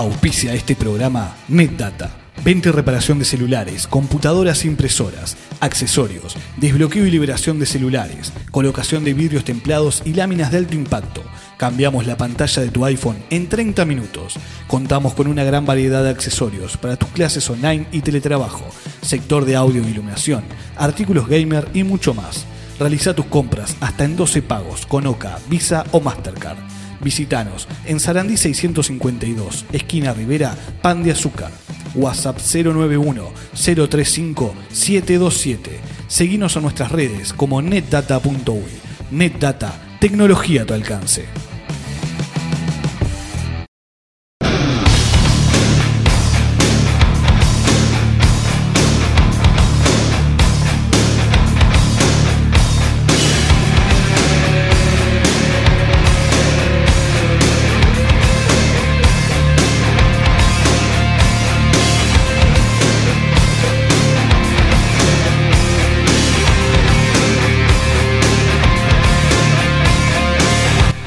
Auspicia este programa NetData. Venta y reparación de celulares, computadoras e impresoras, accesorios, desbloqueo y liberación de celulares, colocación de vidrios templados y láminas de alto impacto. Cambiamos la pantalla de tu iPhone en 30 minutos. Contamos con una gran variedad de accesorios para tus clases online y teletrabajo, sector de audio e iluminación, artículos gamer y mucho más. Realiza tus compras hasta en 12 pagos con OCA, Visa o Mastercard. Visítanos en Sarandí 652, esquina Rivera, Pan de Azúcar. WhatsApp 091-035-727. Seguinos en nuestras redes como netdata.uy. NetData, tecnología a tu alcance.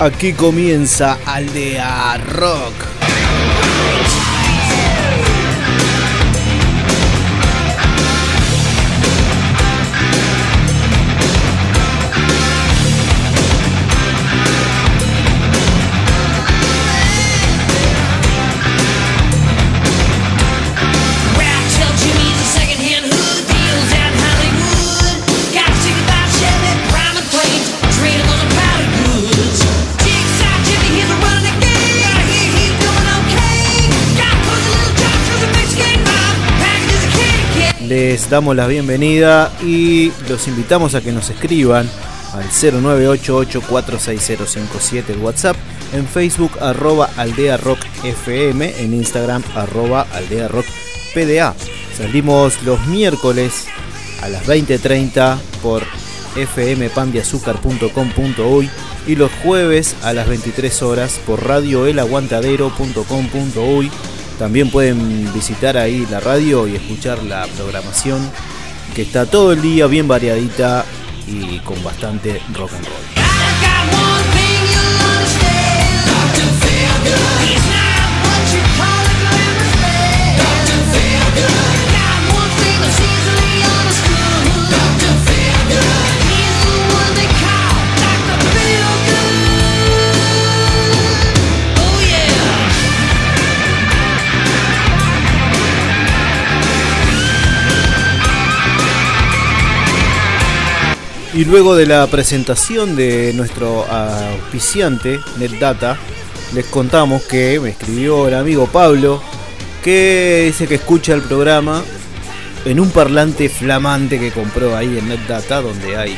Aquí comienza Aldea Rock. Damos la bienvenida y los invitamos a que nos escriban al 0988-46057 el WhatsApp, en Facebook arroba Aldea Rock FM, en Instagram arroba Aldea Rock PDA. Salimos los miércoles a las 20.30 por fmpandiazúcar.com.uy y los jueves a las 23 horas por radioelaguantadero.com.uy. También pueden visitar ahí la radio y escuchar la programación que está todo el día bien variadita y con bastante rock and roll. Y luego de la presentación de nuestro auspiciante, NetData, les contamos que me escribió el amigo Pablo que dice que escucha el programa en un parlante flamante que compró ahí en NetData, donde hay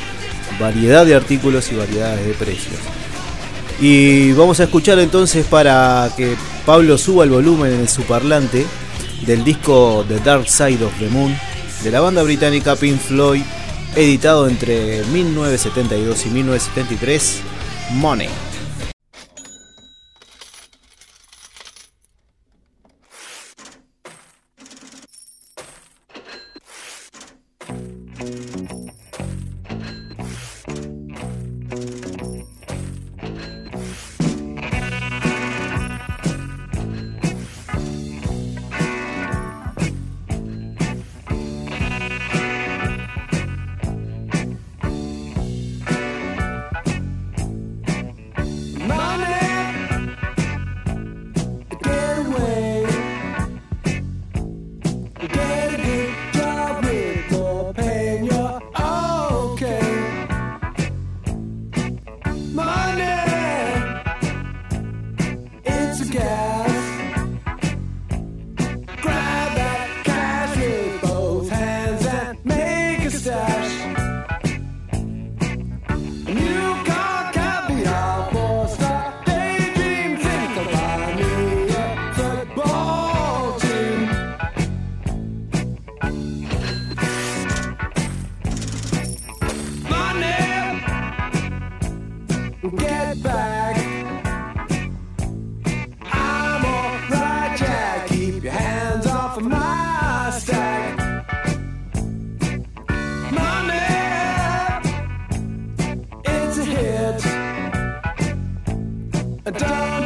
variedad de artículos y variedades de precios. Y vamos a escuchar entonces para que Pablo suba el volumen en su parlante del disco The Dark Side of the Moon de la banda británica Pink Floyd, editado entre 1972 y 1973, Money. down.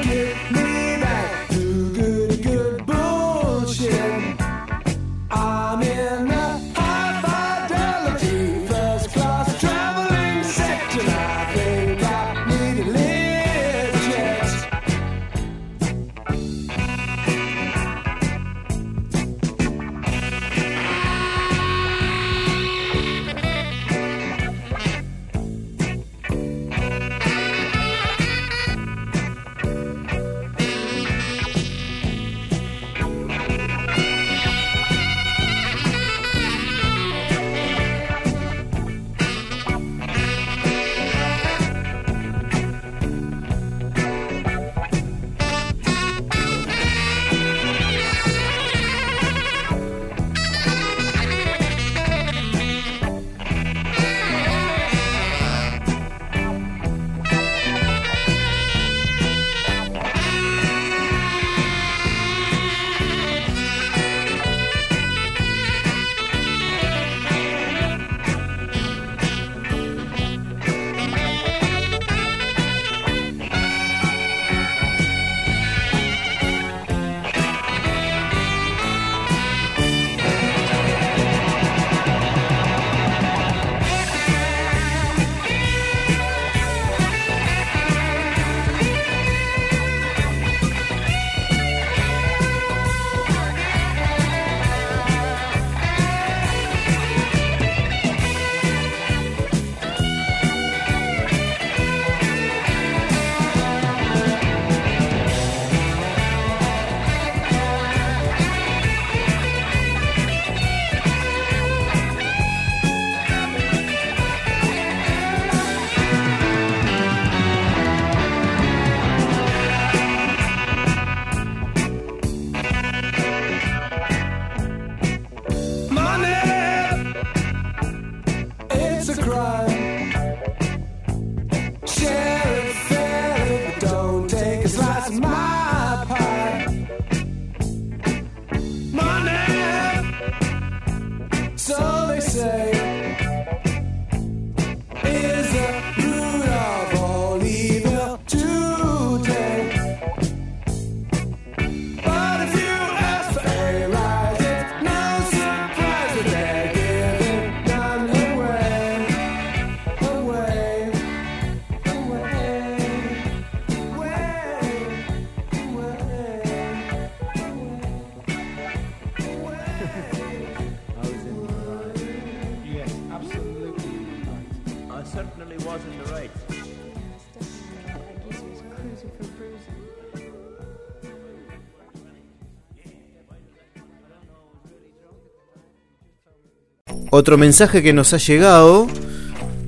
Otro mensaje que nos ha llegado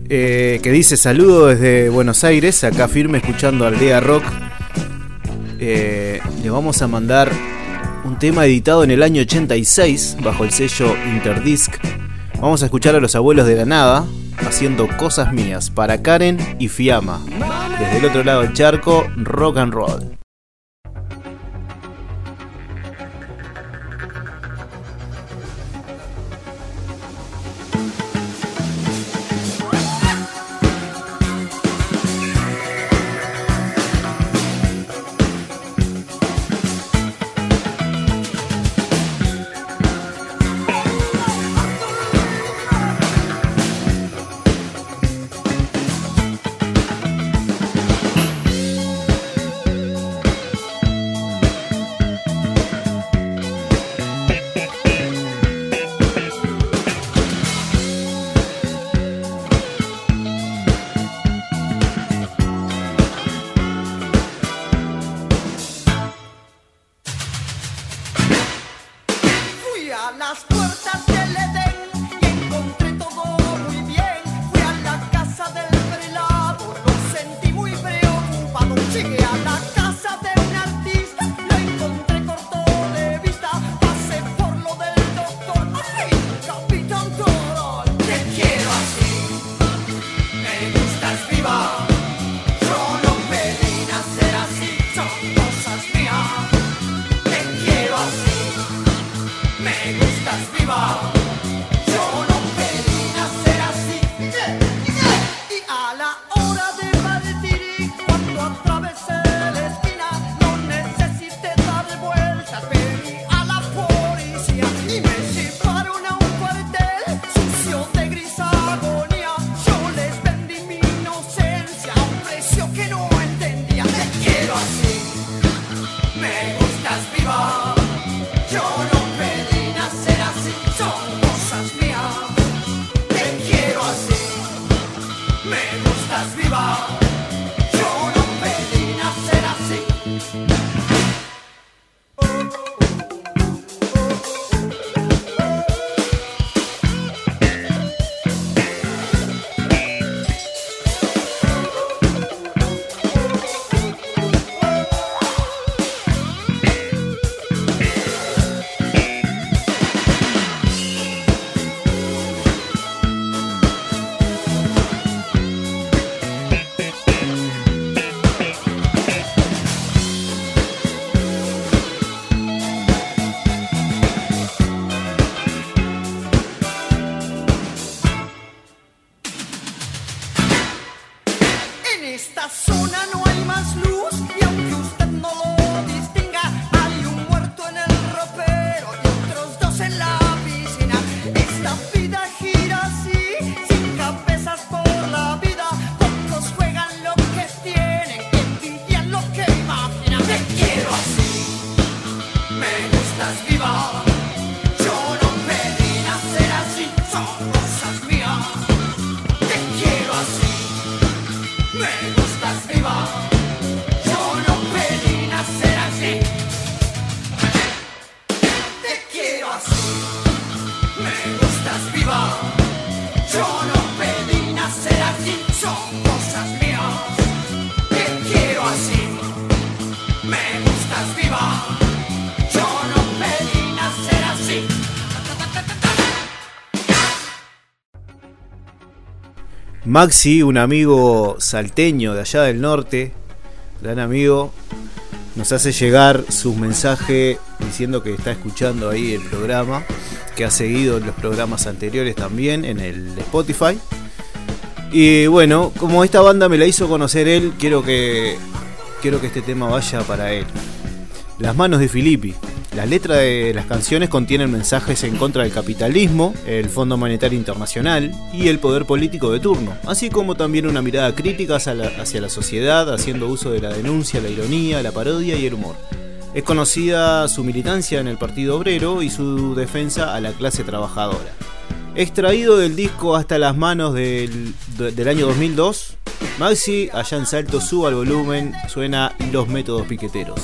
eh, que dice saludo desde Buenos Aires, acá firme escuchando Aldea Rock. Eh, le vamos a mandar un tema editado en el año 86 bajo el sello Interdisc. Vamos a escuchar a los abuelos de la nada haciendo cosas mías para Karen y Fiamma. Desde el otro lado del charco, rock and roll. Maxi, un amigo salteño de allá del norte, gran amigo, nos hace llegar su mensaje diciendo que está escuchando ahí el programa, que ha seguido los programas anteriores también en el Spotify. Y bueno, como esta banda me la hizo conocer él, quiero que quiero que este tema vaya para él. Las manos de Filippi. Las letras de las canciones contienen mensajes en contra del capitalismo, el Fondo Monetario Internacional y el poder político de turno, así como también una mirada crítica hacia la, sociedad, haciendo uso de la denuncia, la ironía, la parodia y el humor. Es conocida su militancia en el Partido Obrero y su defensa a la clase trabajadora. Extraído del disco hasta las manos del, de- del año 2002, Maxi, allá en Salto, suba el volumen, suena Los Métodos Piqueteros.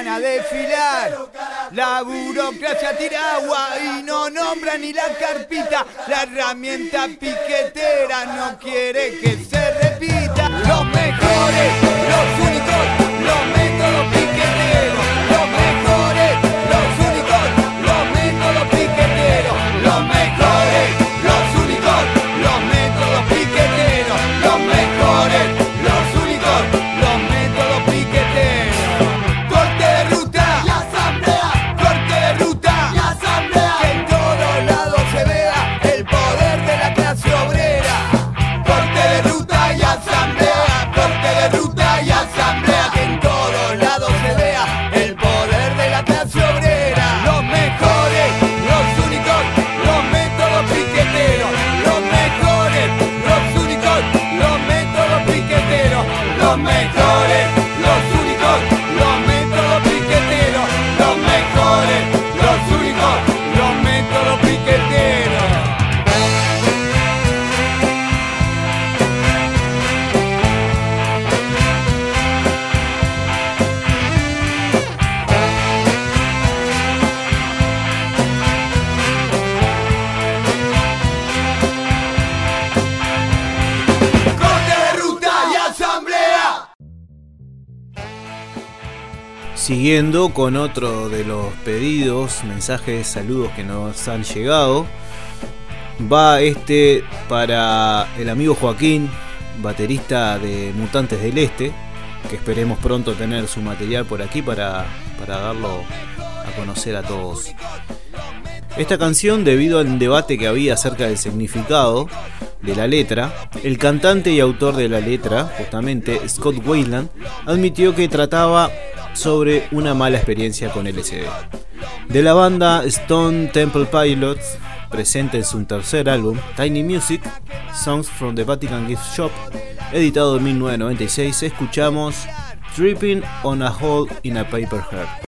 Empiezan a desfilar. La burocracia tira agua y no nombra ni la carpita. La herramienta piquetera no quiere que se repita. Los mejores, los únicos, Con otro de los pedidos, mensajes, saludos que nos han llegado. Va este para el amigo Joaquín, baterista de Mutantes del Este, que esperemos pronto tener su material por aquí para, para darlo a conocer a todos. Esta canción, debido al debate que había acerca del significado de la letra, el cantante y autor de la letra, justamente Scott Weiland, admitió que trataba sobre una mala experiencia con LSD. De la banda Stone Temple Pilots, presente en su tercer álbum, Tiny Music, Songs from the Vatican Gift Shop, editado en 1996, escuchamos Tripping on a Hole in a Paper Heart.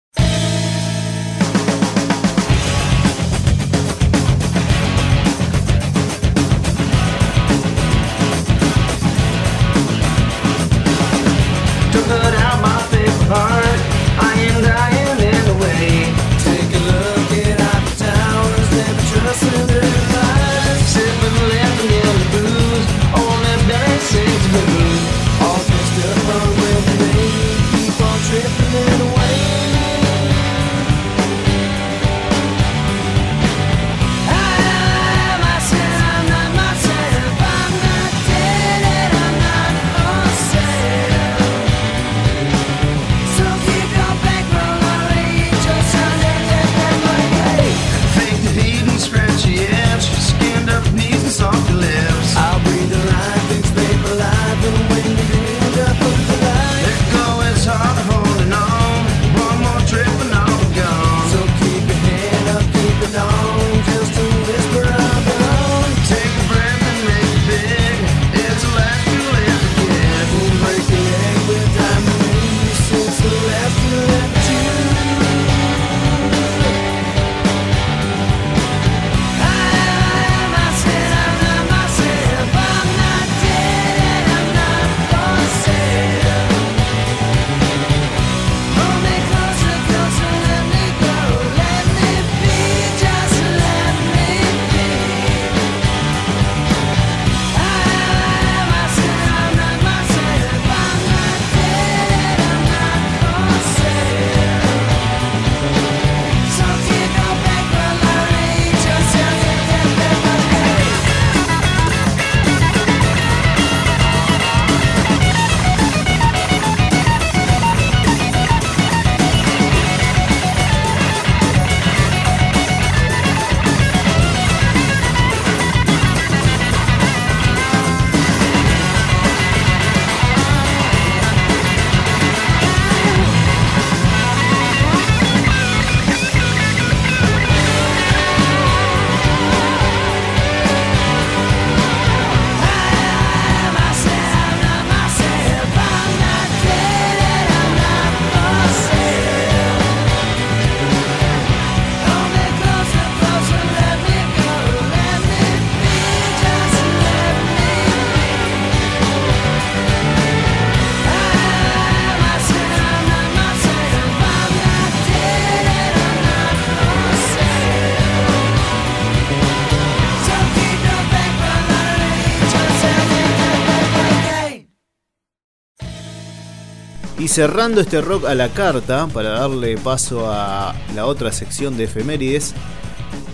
Y cerrando este rock a la carta, para darle paso a la otra sección de efemérides,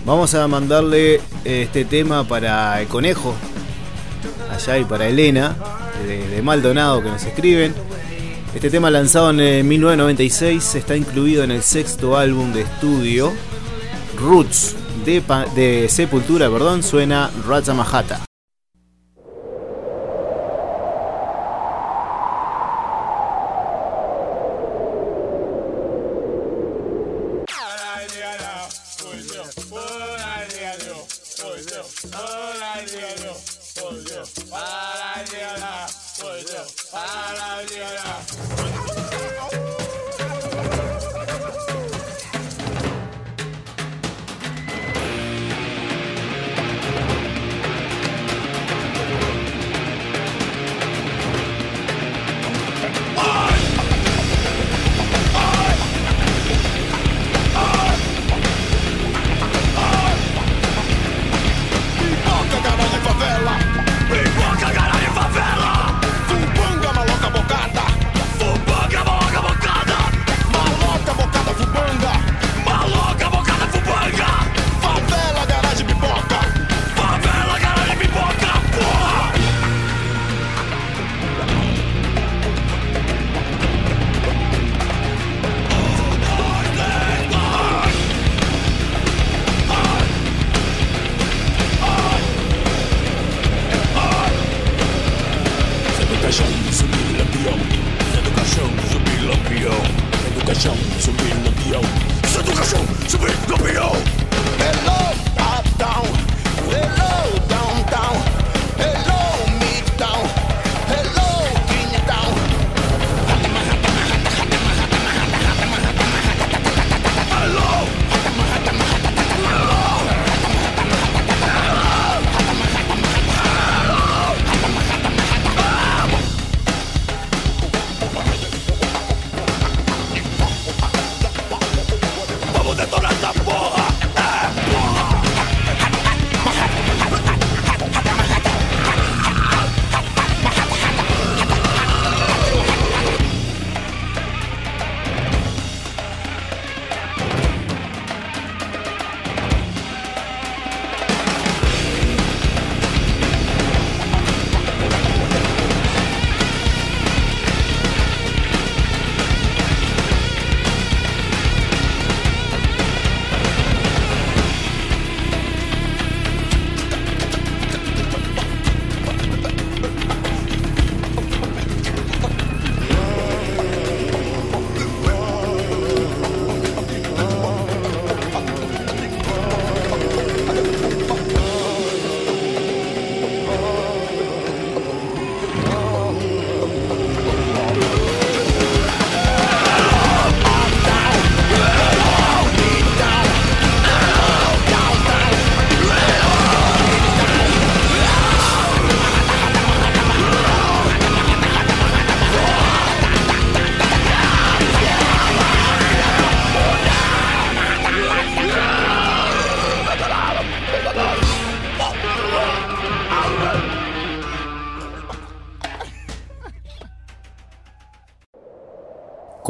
vamos a mandarle este tema para el conejo, allá y para Elena, de, Maldonado, que nos escriben. Este tema lanzado en eh, 1996 está incluido en el sexto álbum de estudio Roots de Sepultura, perdón, suena Raja Mahata.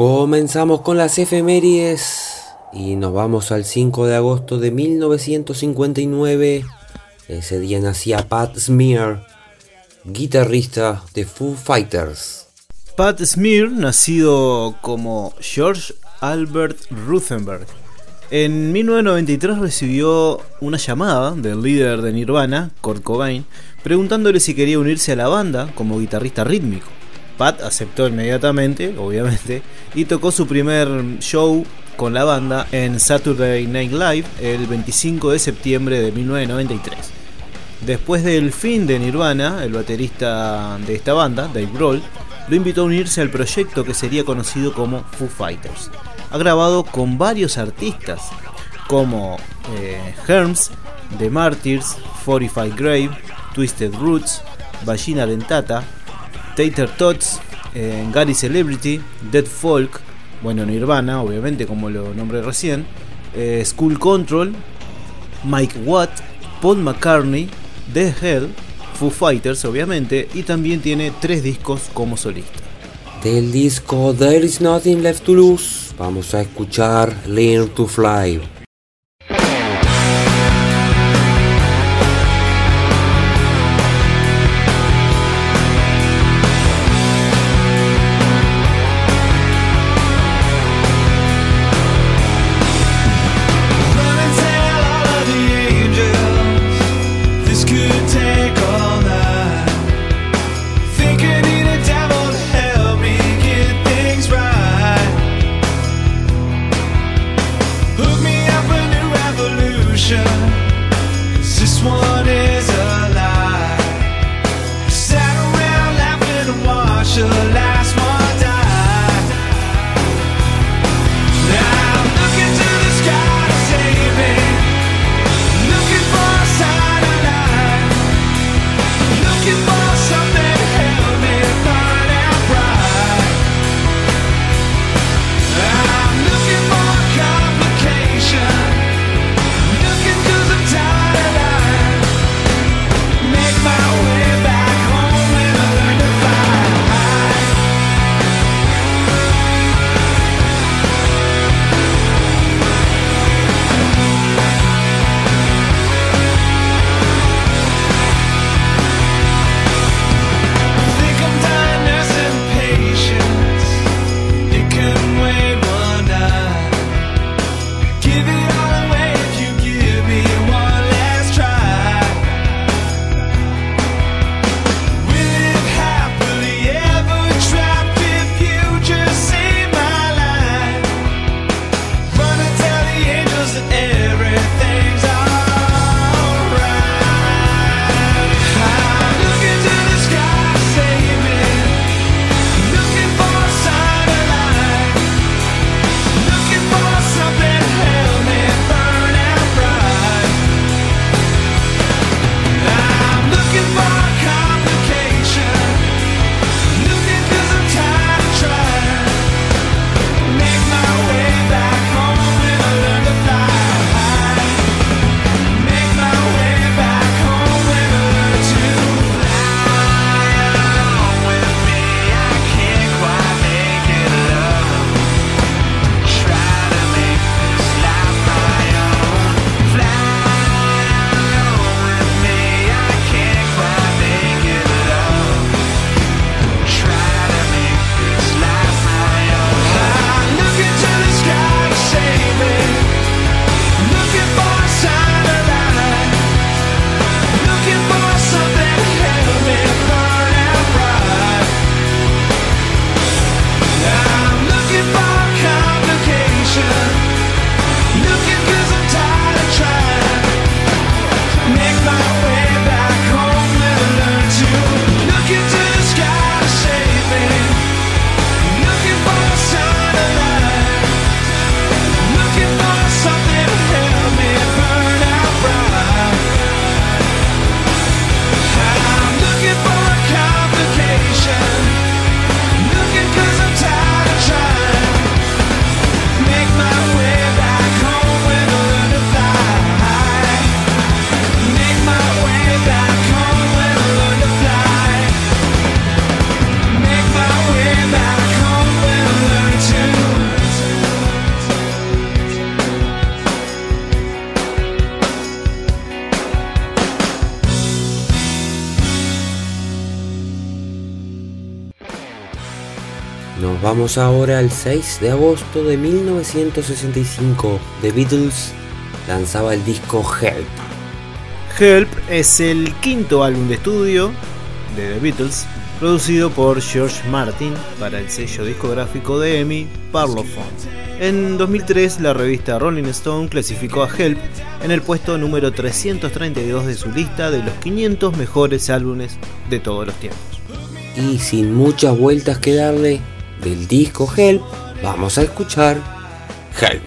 Comenzamos con las efemérides y nos vamos al 5 de agosto de 1959. Ese día nacía Pat Smear, guitarrista de Foo Fighters. Pat Smear, nacido como George Albert Ruthenberg. En 1993 recibió una llamada del líder de Nirvana, Kurt Cobain, preguntándole si quería unirse a la banda como guitarrista rítmico. Pat aceptó inmediatamente, obviamente, y tocó su primer show con la banda en Saturday Night Live el 25 de septiembre de 1993. Después del fin de Nirvana, el baterista de esta banda, Dave Grohl, lo invitó a unirse al proyecto que sería conocido como Foo Fighters. Ha grabado con varios artistas como eh, Herms, The Martyrs, 45 Grave, Twisted Roots, Vagina Dentata, Tater Tots, eh, Gary Celebrity, Dead Folk, bueno, Nirvana, obviamente, como lo nombré recién, eh, School Control, Mike Watt, Paul McCartney, The Hell, Foo Fighters, obviamente, y también tiene tres discos como solista. Del disco There Is Nothing Left to Lose, vamos a escuchar Learn to Fly. vamos ahora al 6 de agosto de 1965. The Beatles lanzaba el disco Help. Help es el quinto álbum de estudio de The Beatles, producido por George Martin para el sello discográfico de EMI, Parlophone. En 2003, la revista Rolling Stone clasificó a Help en el puesto número 332 de su lista de los 500 mejores álbumes de todos los tiempos. Y sin muchas vueltas que darle, del disco Help, vamos a escuchar Help.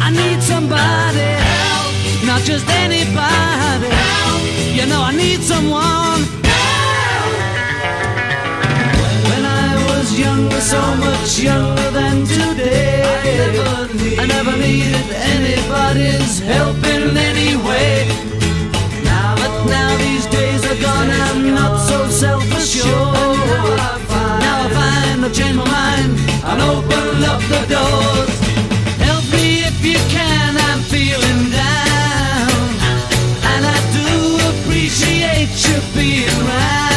I need somebody help, not just anybody help. You know I need someone help. When I was younger, so much younger than today, I never, need, I never needed anybody's help in any way. Now, but now these days are gone, I'm not so self-assured. And open up the doors. Help me if you can, I'm feeling down. And I do appreciate you being around.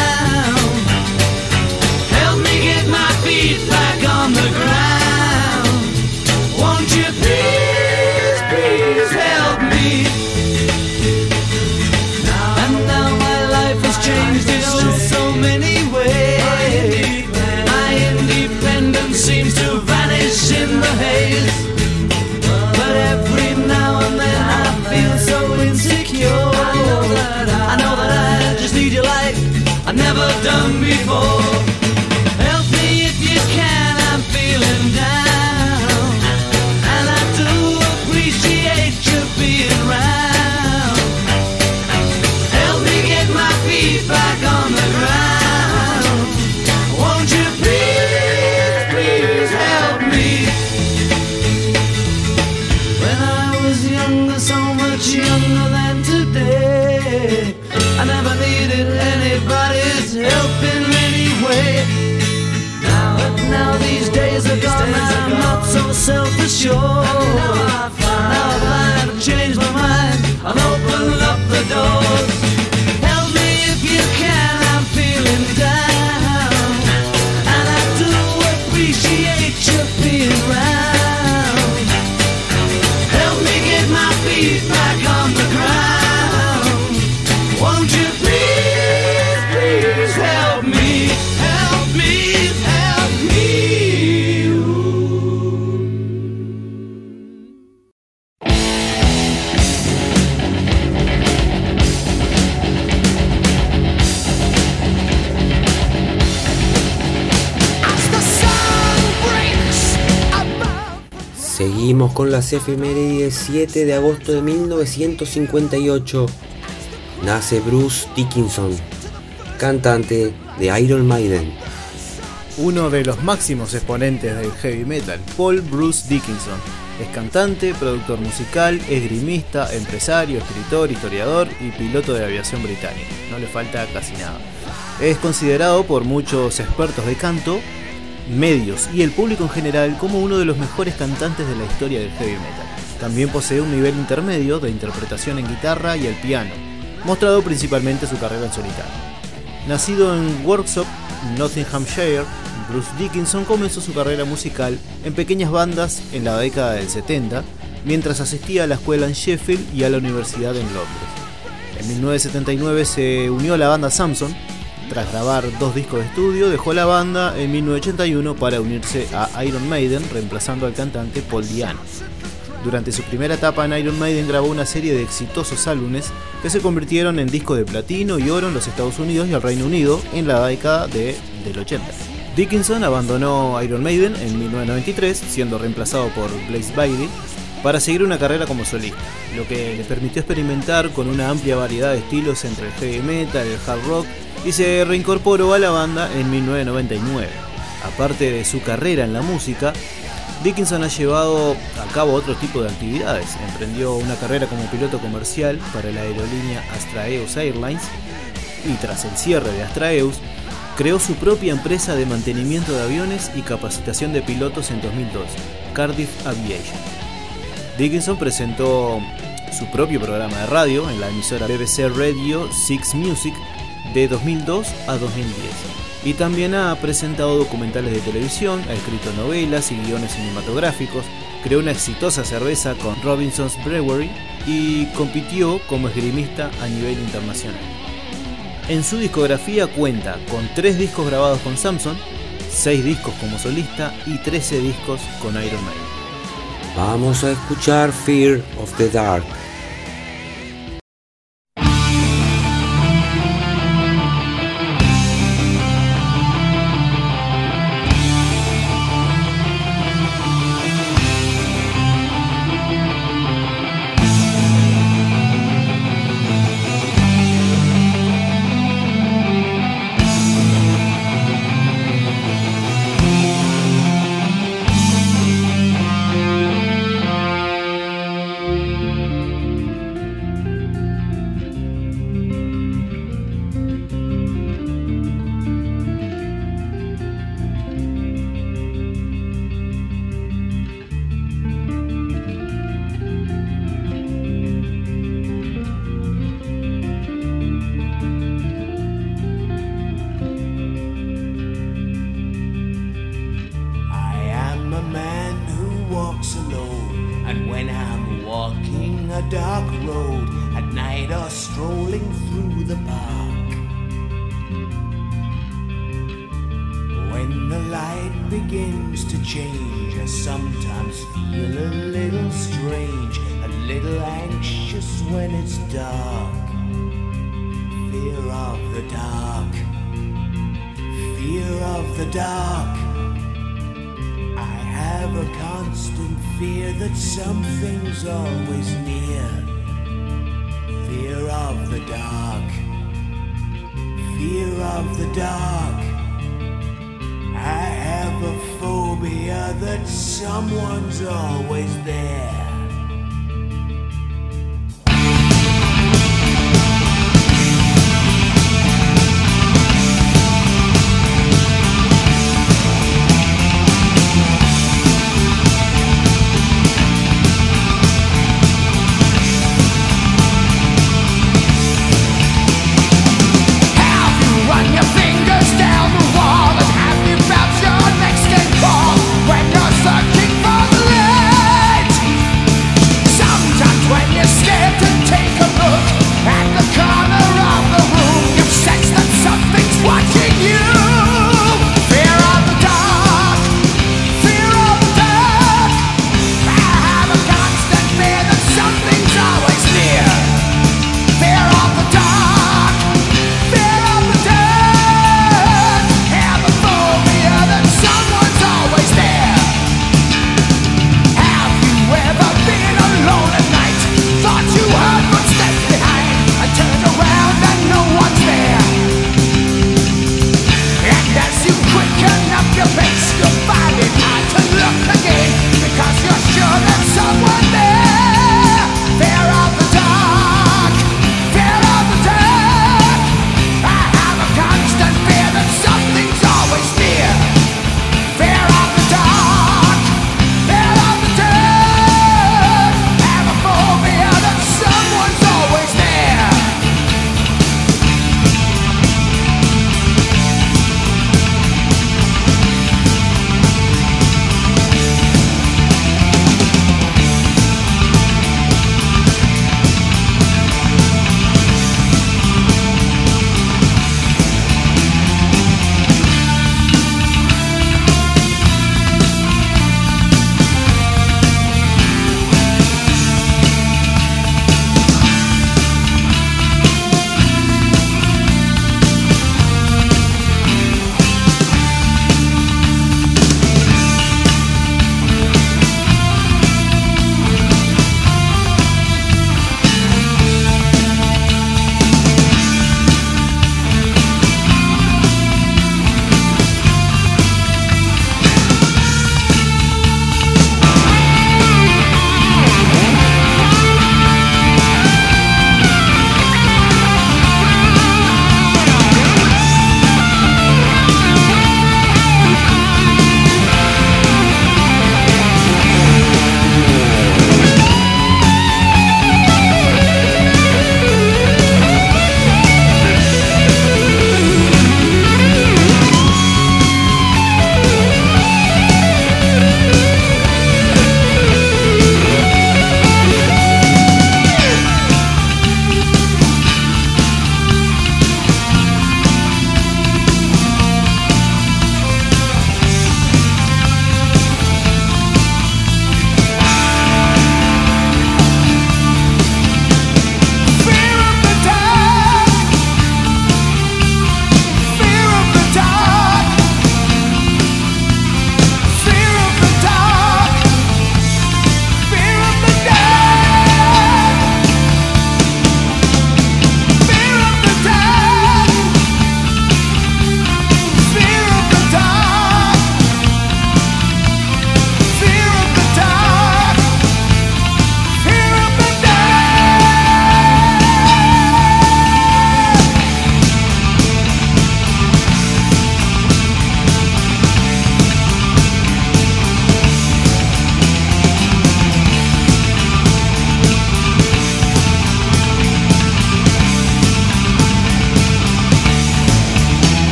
Done before. Self-assured. Con las efemérides 7 de agosto de 1958. Nace Bruce Dickinson, cantante de Iron Maiden. Uno de los máximos exponentes del heavy metal, Paul Bruce Dickinson. Es cantante, productor musical, esgrimista, empresario, escritor, historiador y piloto de aviación británica. No le falta casi nada. Es considerado por muchos expertos de canto, medios y el público en general como uno de los mejores cantantes de la historia del heavy metal. También posee un nivel intermedio de interpretación en guitarra y el piano, mostrado principalmente su carrera en solitario. Nacido en Worksop, Nottinghamshire, Bruce Dickinson comenzó su carrera musical en pequeñas bandas en la década del 70, mientras asistía a la escuela en Sheffield y a la universidad en Londres. En 1979 se unió a la banda Samson. Tras grabar dos discos de estudio, dejó la banda en 1981 para unirse a Iron Maiden, reemplazando al cantante Paul Diano. Durante su primera etapa en Iron Maiden grabó una serie de exitosos álbumes que se convirtieron en discos de platino y oro en los Estados Unidos y el Reino Unido en la década de, del 80. Dickinson abandonó Iron Maiden en 1993, siendo reemplazado por Blaze Bailey, para seguir una carrera como solista, lo que le permitió experimentar con una amplia variedad de estilos entre el heavy metal, el hard rock y se reincorporó a la banda en 1999. Aparte de su carrera en la música, Dickinson ha llevado a cabo otro tipo de actividades. Emprendió una carrera como piloto comercial para la aerolínea Astraeus Airlines y tras el cierre de Astraeus, creó su propia empresa de mantenimiento de aviones y capacitación de pilotos en 2002, Cardiff Aviation. Dickinson presentó su propio programa de radio en la emisora BBC Radio 6 Music de 2002 a 2010 y también ha presentado documentales de televisión, ha escrito novelas y guiones cinematográficos, creó una exitosa cerveza con Robinson's Brewery y compitió como esgrimista a nivel internacional. En su discografía cuenta con 3 discos grabados con Samson, 6 discos como solista y 13 discos con Iron Maiden. Vamos a escuchar Fear of the Dark.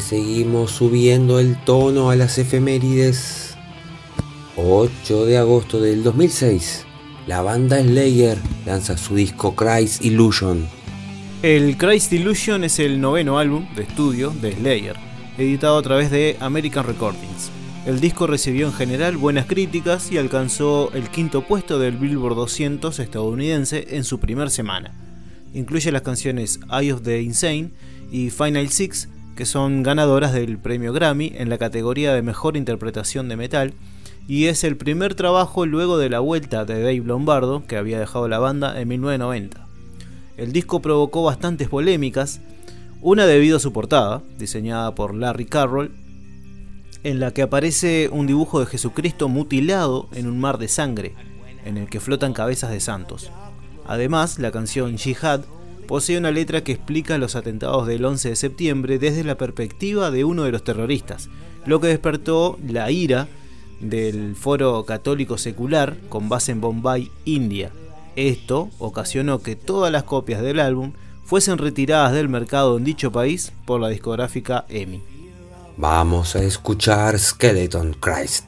Seguimos subiendo el tono a las efemérides. 8 de agosto del 2006, la banda Slayer lanza su disco Christ Illusion. El Christ Illusion es el noveno álbum de estudio de Slayer, editado a través de American Recordings. El disco recibió en general buenas críticas y alcanzó el quinto puesto del Billboard 200 estadounidense en su primer semana. Incluye las canciones Eye of the Insane y Final Six, que son ganadoras del premio Grammy en la categoría de mejor interpretación de metal, y es el primer trabajo luego de la vuelta de Dave Lombardo, que había dejado la banda en 1990. El disco provocó bastantes polémicas, una debido a su portada, diseñada por Larry Carroll, en la que aparece un dibujo de Jesucristo mutilado en un mar de sangre, en el que flotan cabezas de santos. Además, la canción Jihad posee una letra que explica los atentados del 11 de septiembre desde la perspectiva de uno de los terroristas, lo que despertó la ira del foro católico secular con base en Bombay, India. Esto ocasionó que todas las copias del álbum fuesen retiradas del mercado en dicho país por la discográfica EMI. Vamos a escuchar Skeleton Christ.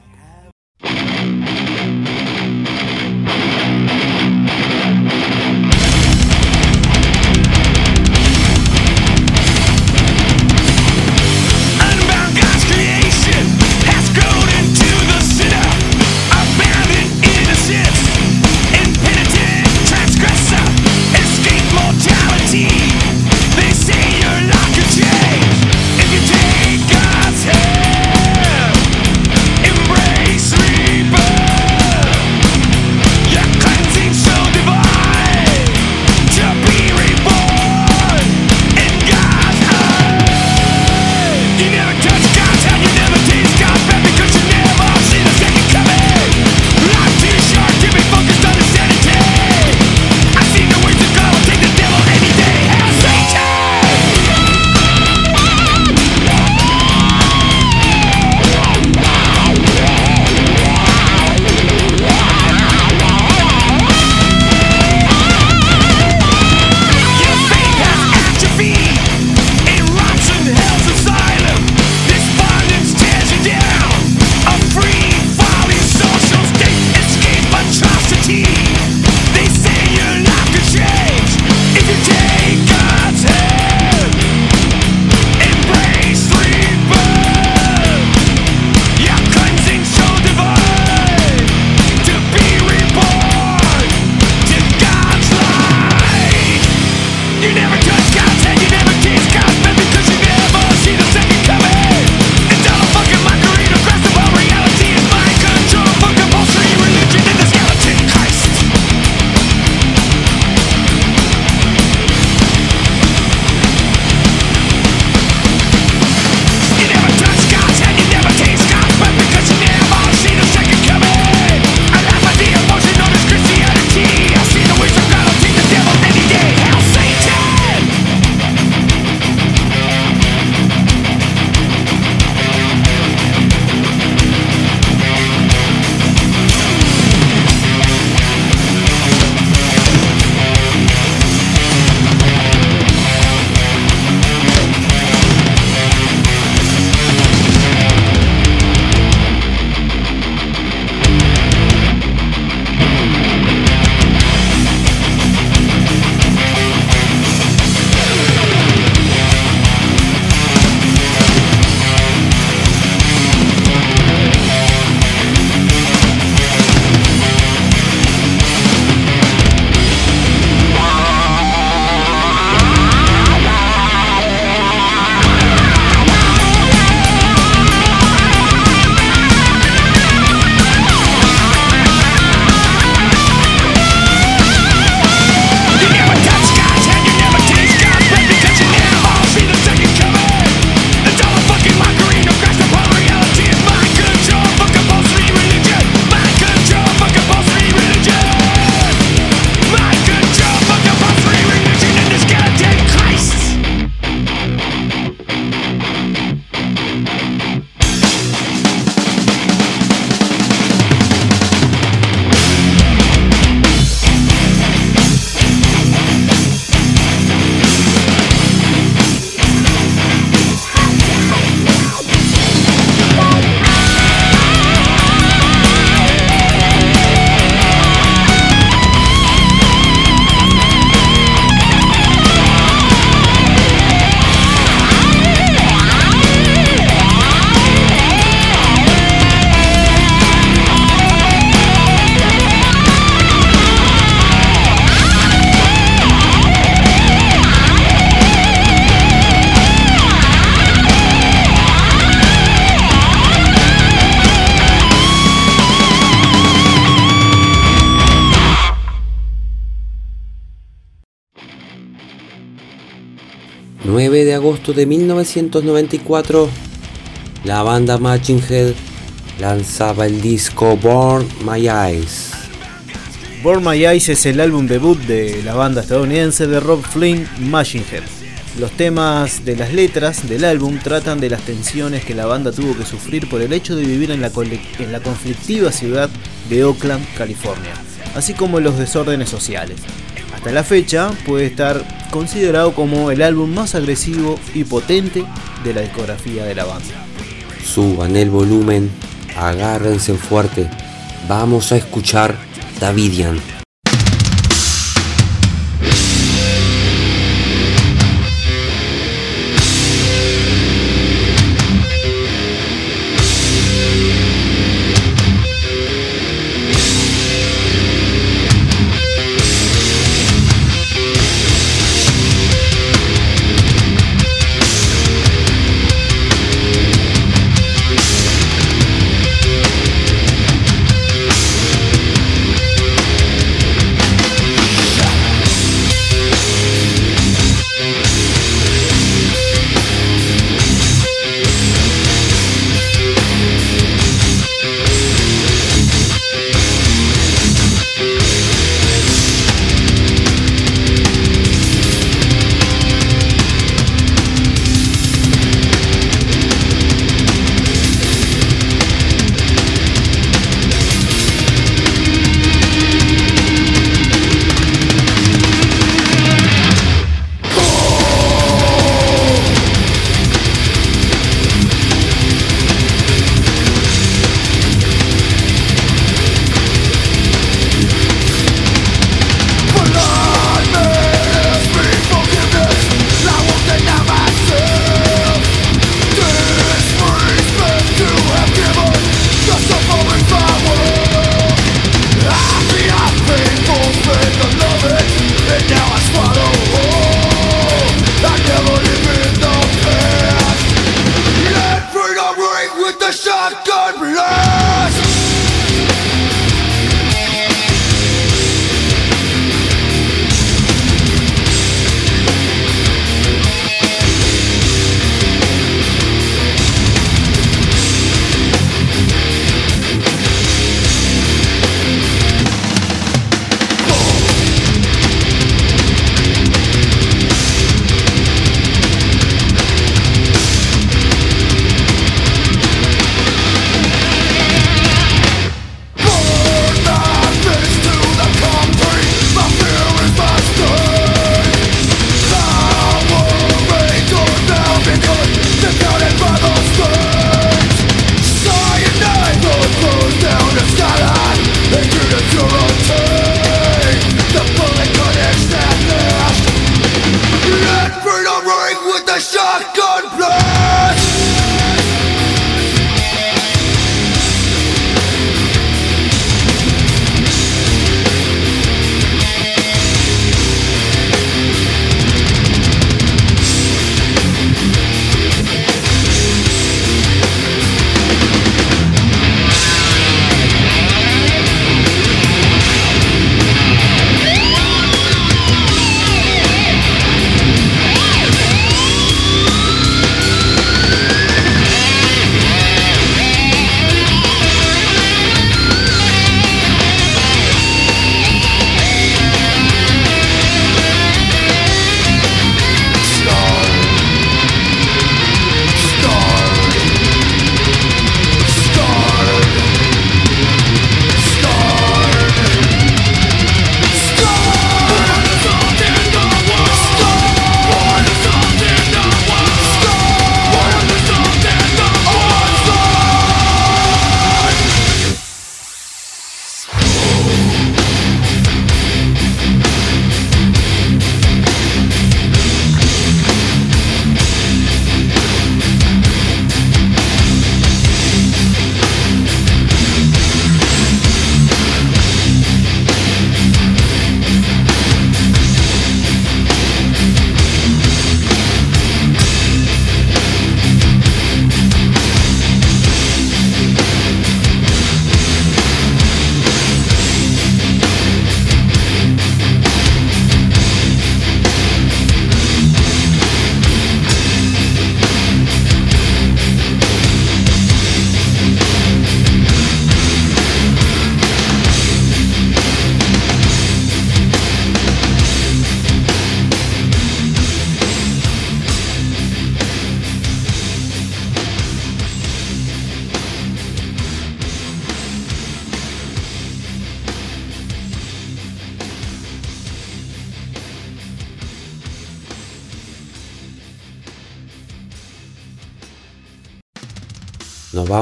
De 1994, la banda Machine Head lanzaba el disco Born My Eyes. Born My Eyes es el álbum debut de la banda estadounidense de Rob Flynn, Machine Head. Los temas de las letras del álbum tratan de las tensiones que la banda tuvo que sufrir por el hecho de vivir en la, en la conflictiva ciudad de Oakland, California, así como los desórdenes sociales. Hasta la fecha puede estar considerado como el álbum más agresivo y potente de la discografía de la banda. Suban el volumen, agárrense fuerte, vamos a escuchar Davidian.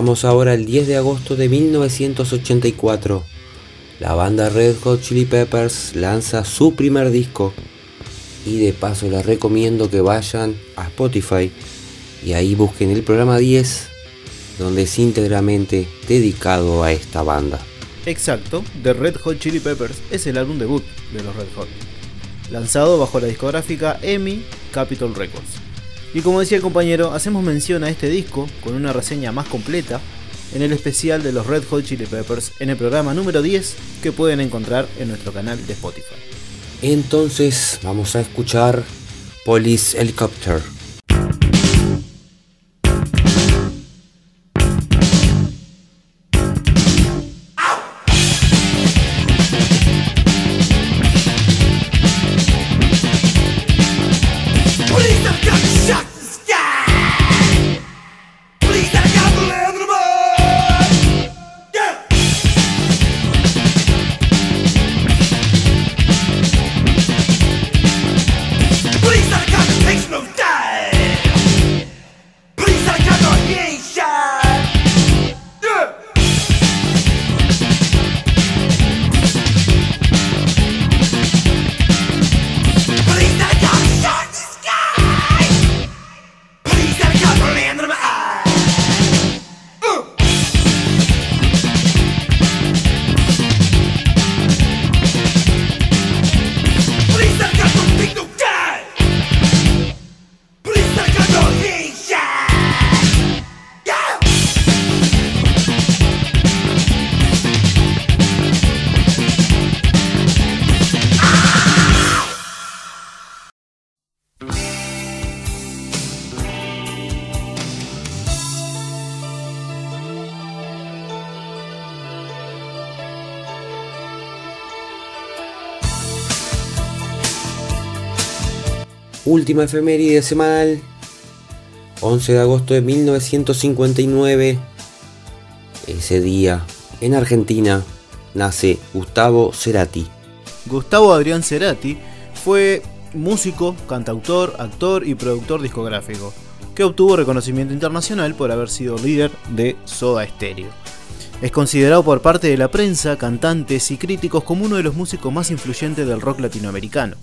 Vamos ahora al 10 de agosto de 1984. La banda Red Hot Chili Peppers lanza su primer disco y de paso les recomiendo que vayan a Spotify y ahí busquen el programa 10 donde es íntegramente dedicado a esta banda. Exacto, The Red Hot Chili Peppers es el álbum debut de los Red Hot, lanzado bajo la discográfica EMI Capitol Records. Y como decía el compañero, hacemos mención a este disco con una reseña más completa en el especial de los Red Hot Chili Peppers en el programa número 10 que pueden encontrar en nuestro canal de Spotify. Entonces vamos a escuchar Police Helicopter. Última efeméride semanal. 11 de agosto de 1959. Ese día, en Argentina, nace Gustavo Cerati. Gustavo Adrián Cerati fue músico, cantautor, actor y productor discográfico, que obtuvo reconocimiento internacional por haber sido líder de Soda Stereo. Es considerado por parte de la prensa, cantantes y críticos como uno de los músicos más influyentes del rock latinoamericano.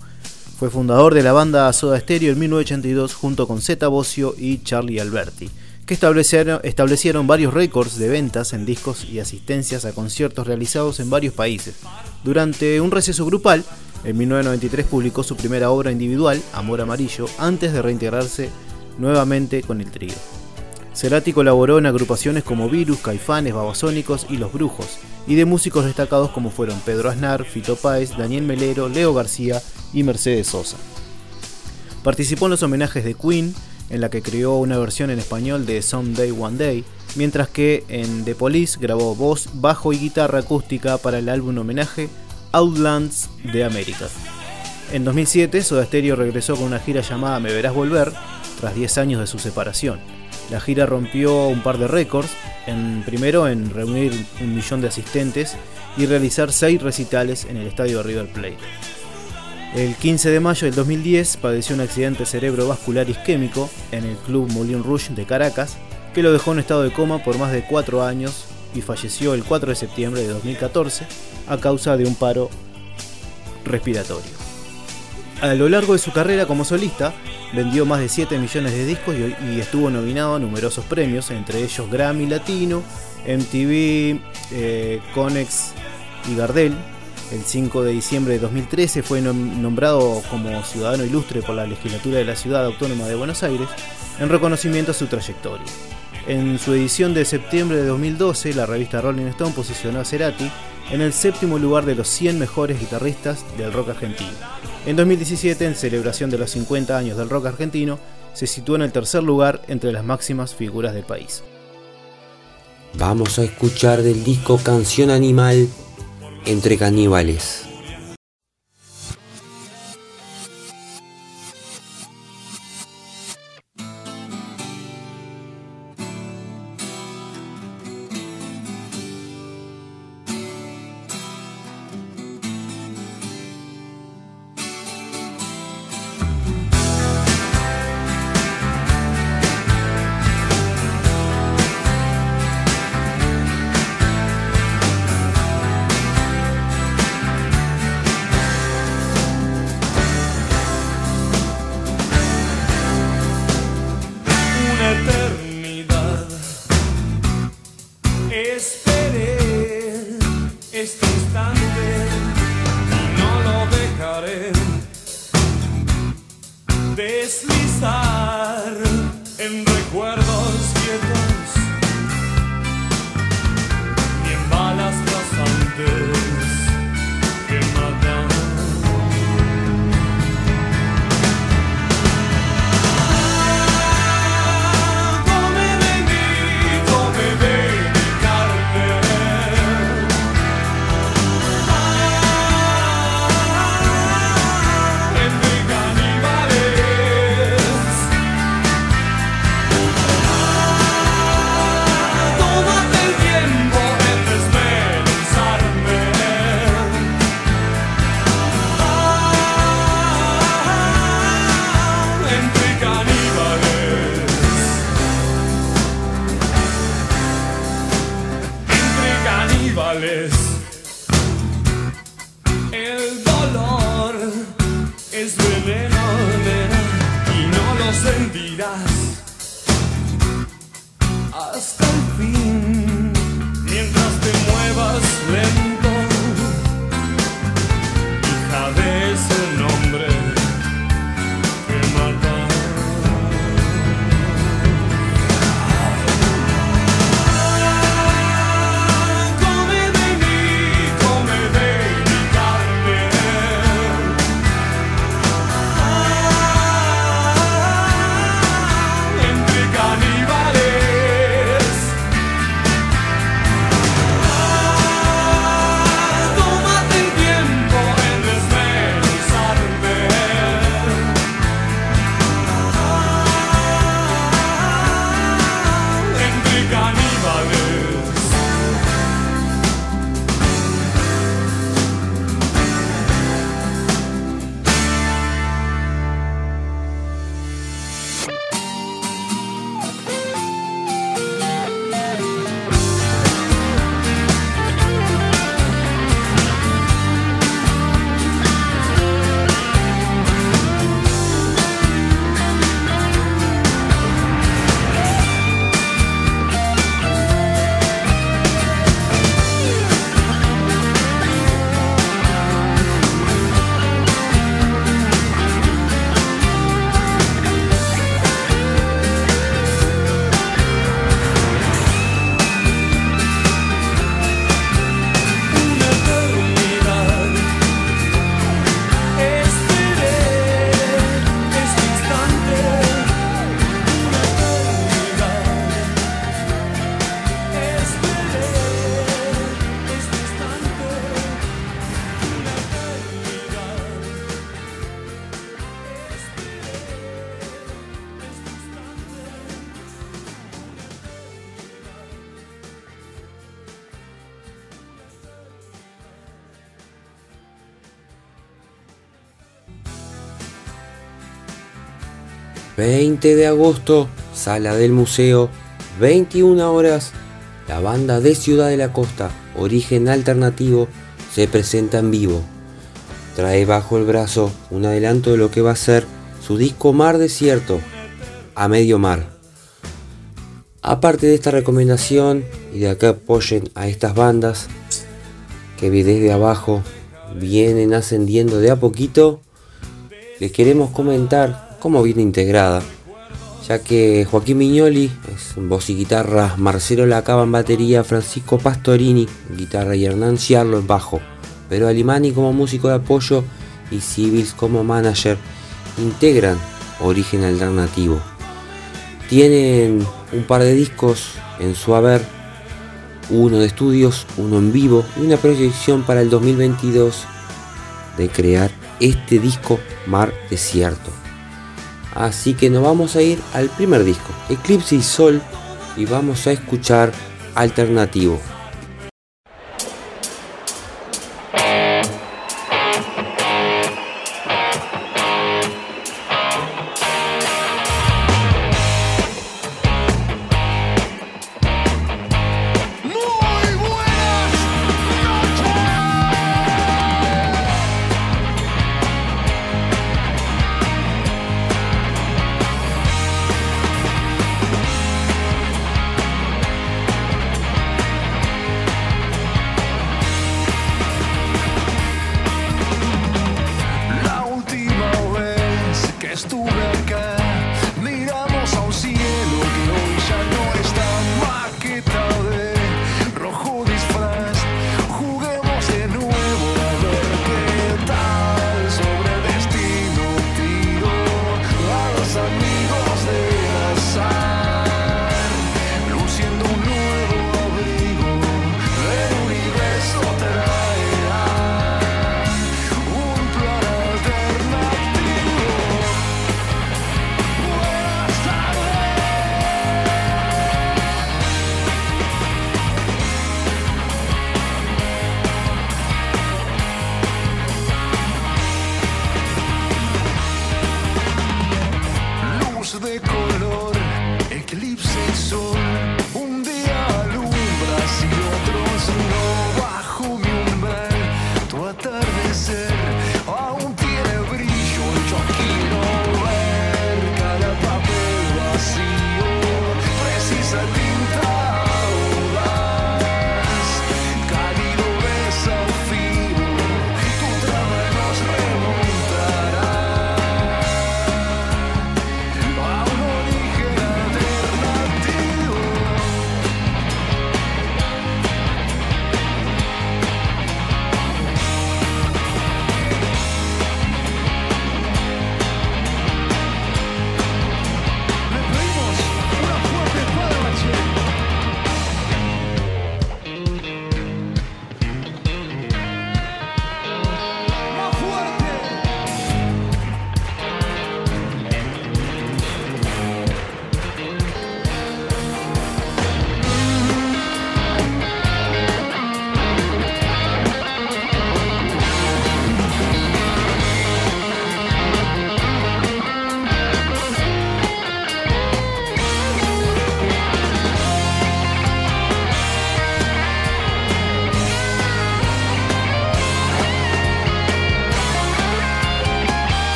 Fue fundador de la banda Soda Stereo en 1982 junto con Zeta Bosio y Charlie Alberti, que establecieron, establecieron varios récords de ventas en discos y asistencias a conciertos realizados en varios países. Durante un receso grupal, en 1993 publicó su primera obra individual, Amor Amarillo, antes de reintegrarse nuevamente con el trío. Cerati colaboró en agrupaciones como Virus, Caifanes, Babasónicos y Los Brujos, y de músicos destacados como fueron Pedro Aznar, Fito Páez, Daniel Melero, Leo García y Mercedes Sosa. Participó en los homenajes de Queen, en la que creó una versión en español de Someday One Day, mientras que en The Police grabó voz, bajo y guitarra acústica para el álbum homenaje Outlands de Américas. En 2007, Soda Stereo regresó con una gira llamada Me Verás Volver, tras 10 años de su separación. La gira rompió un par de récords, en, primero en reunir un millón de asistentes y realizar 6 recitales en el estadio de River Plate. El 15 de mayo del 2010 padeció un accidente cerebrovascular isquémico en el Club Moulin Rouge de Caracas, que lo dejó en estado de coma por más de 4 años y falleció el 4 de septiembre de 2014 a causa de un paro respiratorio. A lo largo de su carrera como solista, vendió más de 7 millones de discos y, estuvo nominado a numerosos premios, entre ellos Grammy Latino, MTV, eh, Conex y Gardel. El 5 de diciembre de 2013 fue nom- nombrado como ciudadano ilustre por la legislatura de la Ciudad Autónoma de Buenos Aires en reconocimiento a su trayectoria. En su edición de septiembre de 2012, la revista Rolling Stone posicionó a Cerati en el séptimo lugar de los 100 mejores guitarristas del rock argentino. En 2017, en celebración de los 50 años del rock argentino, se situó en el tercer lugar entre las máximas figuras del país. Vamos a escuchar del disco Canción Animal entre caníbales. ...20 de agosto... ...sala del museo... ...21 horas... ...la banda de Ciudad de la Costa... ...Origen Alternativo... ...se presenta en vivo... ...trae bajo el brazo... ...un adelanto de lo que va a ser... ...su disco Mar Desierto... ...a medio mar... Aparte de esta recomendación... ...y de que apoyen a estas bandas... ...que desde abajo... ...vienen ascendiendo de a poquito... ...les queremos comentar cómo viene integrada, ya que Joaquín Mignoli es voz y guitarra, Marcelo Lacaba en batería, Francisco Pastorini en guitarra y Hernán Ciarlo en bajo, pero Alimani como músico de apoyo y Civils como manager integran Origen Alternativo. Tienen un par de discos en su haber, uno de estudios, uno en vivo y una proyección para el 2022 de crear este disco Mar Desierto. Así que nos vamos a ir al primer disco, Eclipse y Sol, y vamos a escuchar Alternativo.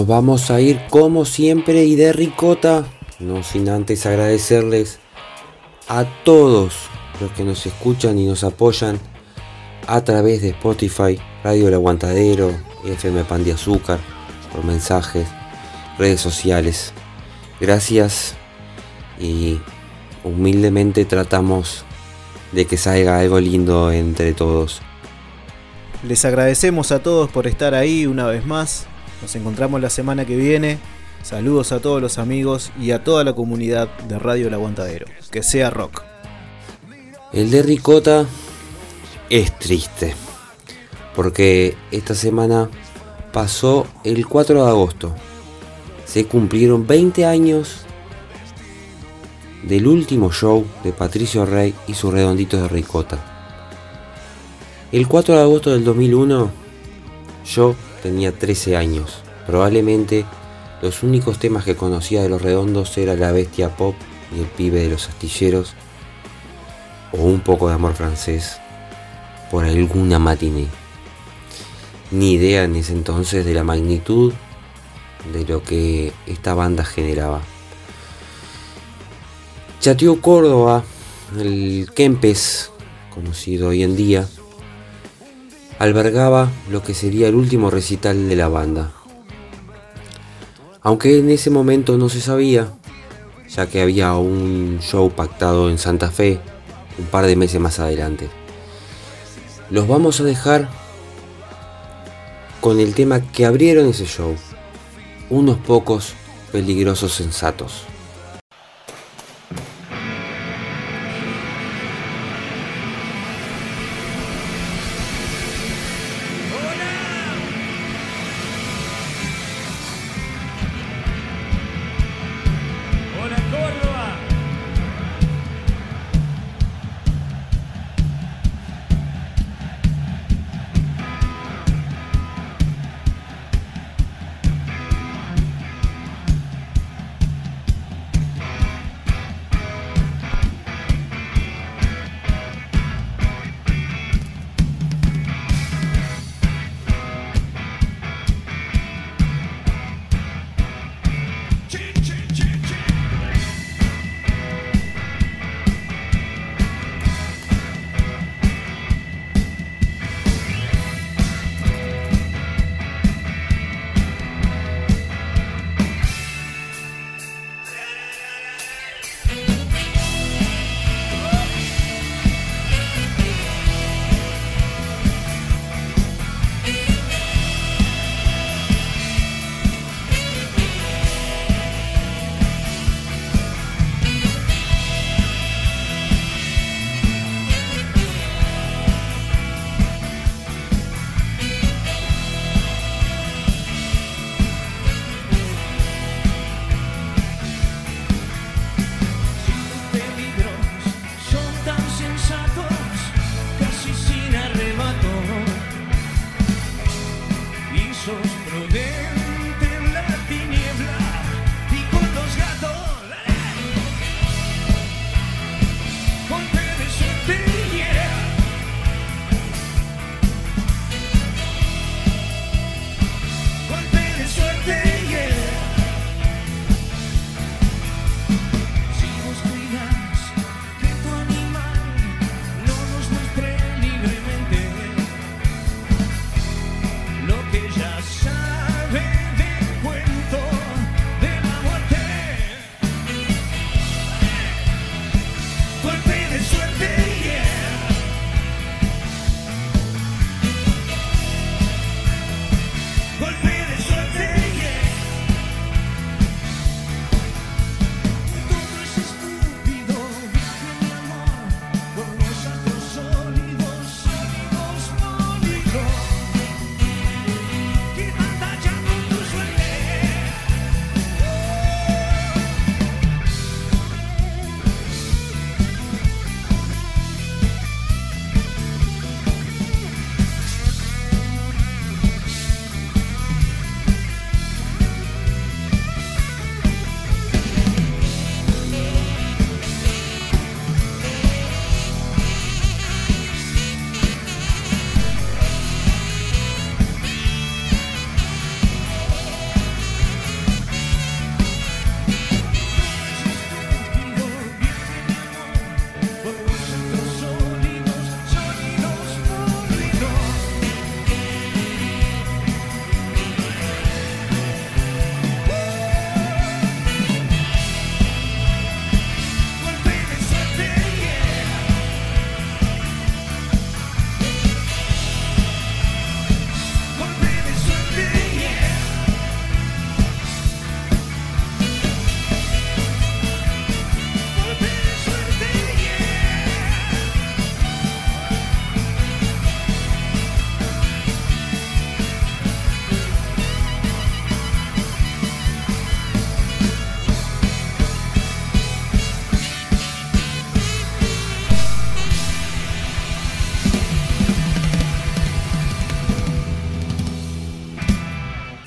Nos vamos a ir como siempre y de ricota, no sin antes agradecerles a todos los que nos escuchan y nos apoyan a través de Spotify, Radio El Aguantadero, FM Pan de Azúcar, por mensajes, redes sociales. Gracias y humildemente tratamos de que salga algo lindo entre todos. Les agradecemos a todos por estar ahí una vez más. Nos encontramos la semana que viene. Saludos a todos los amigos y a toda la comunidad de Radio El Aguantadero. Que sea rock. El de Ricota es triste. Porque esta semana pasó el 4 de agosto. Se cumplieron 20 años del último show de Patricio Rey y sus redonditos de Ricota. El 4 de agosto del 2001 yo tenía 13 años. Probablemente los únicos temas que conocía de los redondos era La Bestia Pop y El Pibe de los Astilleros o un poco de amor francés por alguna matiné. Ni idea en ese entonces de la magnitud de lo que esta banda generaba. Chateó Córdoba, el Kempes, conocido hoy en día, albergaba lo que sería el último recital de la banda. Aunque en ese momento no se sabía, ya que había un show pactado en Santa Fe un par de meses más adelante. Los vamos a dejar con el tema que abrieron ese show, unos pocos peligrosos sensatos.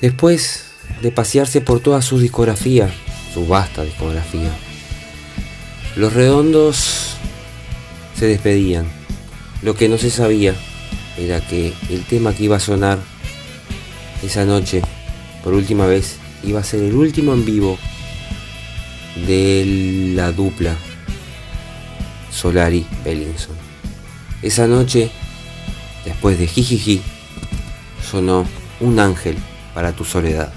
Después de pasearse por toda su discografía, su vasta discografía, los redondos se despedían. Lo que no se sabía era que el tema que iba a sonar esa noche, por última vez, iba a ser el último en vivo de la dupla Solari Bellinson. Esa noche, después de Jijiji, sonó Un ángel para tu soledad.